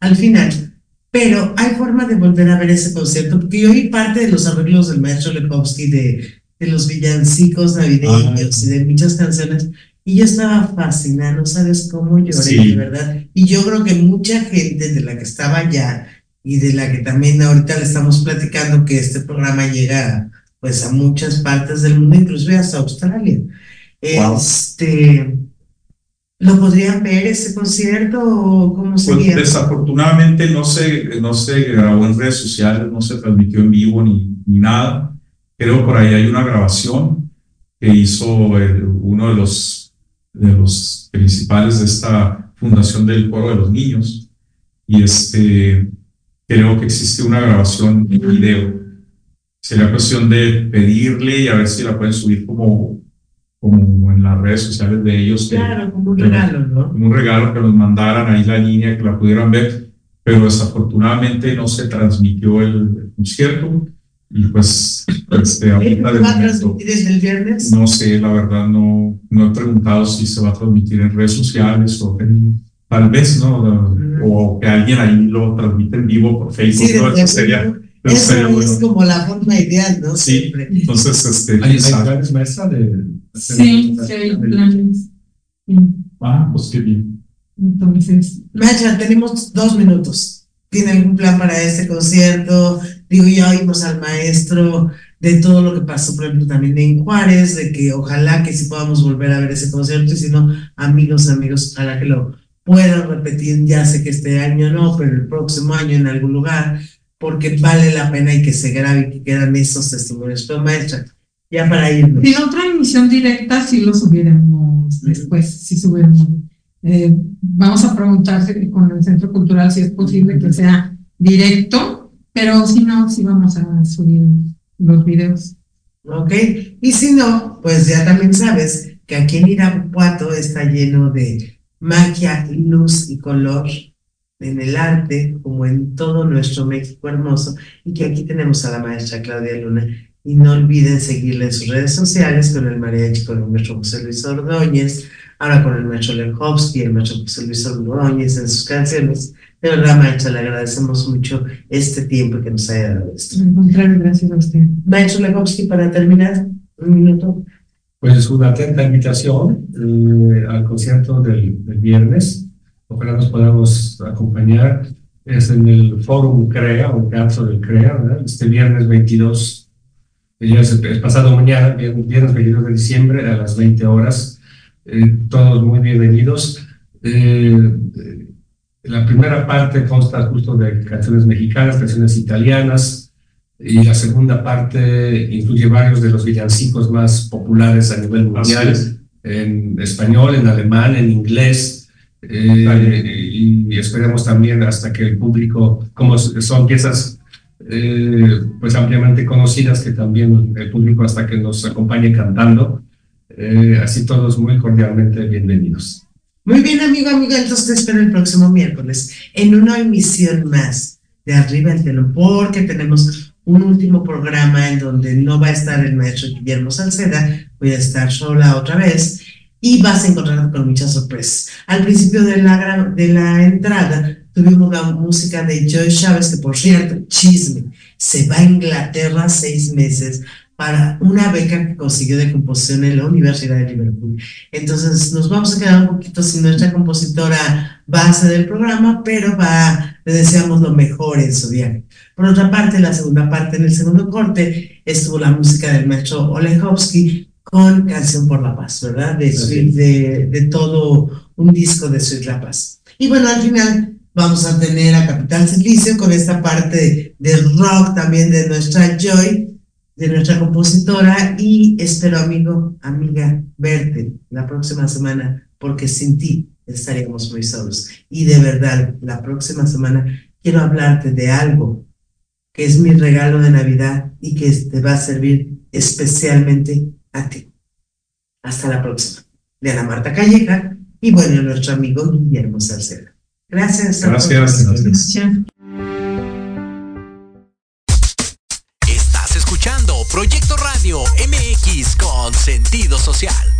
al, final? Pero hay forma de volver a ver ese concierto, porque yo oí parte de los arreglos del maestro Lepovsky, de, de los villancicos navideños y de muchas canciones, y yo estaba fascinada, no sabes cómo lloré, de verdad. Y yo creo que mucha gente de la que estaba allá y de la que también ahorita le estamos platicando que este programa llega pues a muchas partes del mundo, inclusive hasta Australia. Este, ¿Lo podrían ver ese concierto o cómo pues, sería? desafortunadamente no se, no se grabó en redes sociales, no se transmitió en vivo ni, ni nada. Creo por ahí hay una grabación que hizo uno de los, de los principales de esta fundación del coro de los niños. Y este, creo que existe una grabación en video sería cuestión de pedirle y a ver si la pueden subir como, como en las redes sociales de ellos. Claro, como un regalo, ¿no? Como un regalo que nos mandaran ahí la línea, que la pudieran ver, pero desafortunadamente no se transmitió el, concierto. Y pues, este, ahorita ¿Va a transmitir desde el viernes? no sé, la verdad, no, no he preguntado si se va a transmitir en redes sociales o en- tal vez, ¿no? O que alguien ahí lo transmite en vivo por Facebook, Sí, ¿no? Eso sería, eso sería es bueno. como la forma ideal, ¿no? Sí, Siempre. entonces, este, ¿Hay, hay planes, maestra, de hacer Sí, una sí hay planes. Sí, ah, pues qué bien. Entonces, Macha, tenemos dos minutos. ¿Tiene algún plan para este concierto? Digo, ya oímos al maestro de todo lo que pasó, por ejemplo, también en Juárez, de que ojalá que sí podamos volver a ver ese concierto, y si no, amigos, amigos, ojalá que lo puedan repetir, ya sé que este año no, pero el próximo año en algún lugar, porque vale la pena y que se grabe y que quedan esos testimonios. Pero maestra, ya para irnos. si no transmisión directa, sí lo subiremos después, sí subiremos. Eh, vamos a preguntar con el Centro Cultural si es posible que sea directo, pero si no, sí vamos a subir los videos. ¿ok? Y si no, pues ya también sabes que aquí en Irapuato está lleno de magia, luz y color en el arte, como en todo nuestro México hermoso, y que aquí tenemos a la maestra Claudia Luna. Y no olviden seguirle en sus redes sociales con el mariachi, con el maestro José Luis Ordóñez, ahora con el maestro Lenhovsky, el maestro José Luis Ordóñez en sus canciones. De verdad, maestra, le agradecemos mucho este tiempo que nos haya dado esto. Al contrario, gracias a usted. Maestro Lenhovsky, para terminar, un minuto. Pues es una atenta invitación eh, al concierto del, del viernes. Ojalá nos podamos acompañar. Es en el Fórum CREA, o Teatro del CREA, ¿verdad? este viernes 22, eh, es el pasado mañana, vier- viernes 22 de diciembre a las 20 horas. Eh, todos muy bienvenidos. Eh, la primera parte consta justo de canciones mexicanas, canciones italianas, y la segunda parte incluye varios de los villancicos más populares a nivel mundial, es. en español, en alemán, en inglés, eh, y, y esperemos también hasta que el público, como son piezas eh, pues ampliamente conocidas, que también el público hasta que nos acompañe cantando, eh, así todos muy cordialmente bienvenidos. Muy bien, amigo, amiga, entonces te espero el próximo miércoles en una emisión más de Arriba el Telón, porque tenemos un último programa en donde no va a estar el maestro Guillermo Salceda, voy a estar sola otra vez y vas a encontrar con muchas sorpresas. Al principio de la, de la entrada tuvimos la música de Joy Chávez, que por cierto, chisme, se va a Inglaterra seis meses para una beca que consiguió de composición en la Universidad de Liverpool. Entonces nos vamos a quedar un poquito sin nuestra compositora base del programa, pero va, le deseamos lo mejor en su viaje. Por otra parte, la segunda parte, en el segundo corte, estuvo la música del maestro Olejowski con Canción por la Paz, ¿verdad? De, de, de todo un disco de Sweet La Paz. Y bueno, al final vamos a tener a Capital Servicio con esta parte de rock también de nuestra Joy, de nuestra compositora y espero, amigo, amiga, verte la próxima semana porque sin ti estaríamos muy solos. Y de verdad, la próxima semana quiero hablarte de algo que es mi regalo de Navidad y que te va a servir especialmente a ti. Hasta la próxima. De Ana Marta Calleja y bueno, nuestro amigo Guillermo Salcedo. Gracias. Gracias, gracias. Estás escuchando Proyecto Radio MX con sentido social.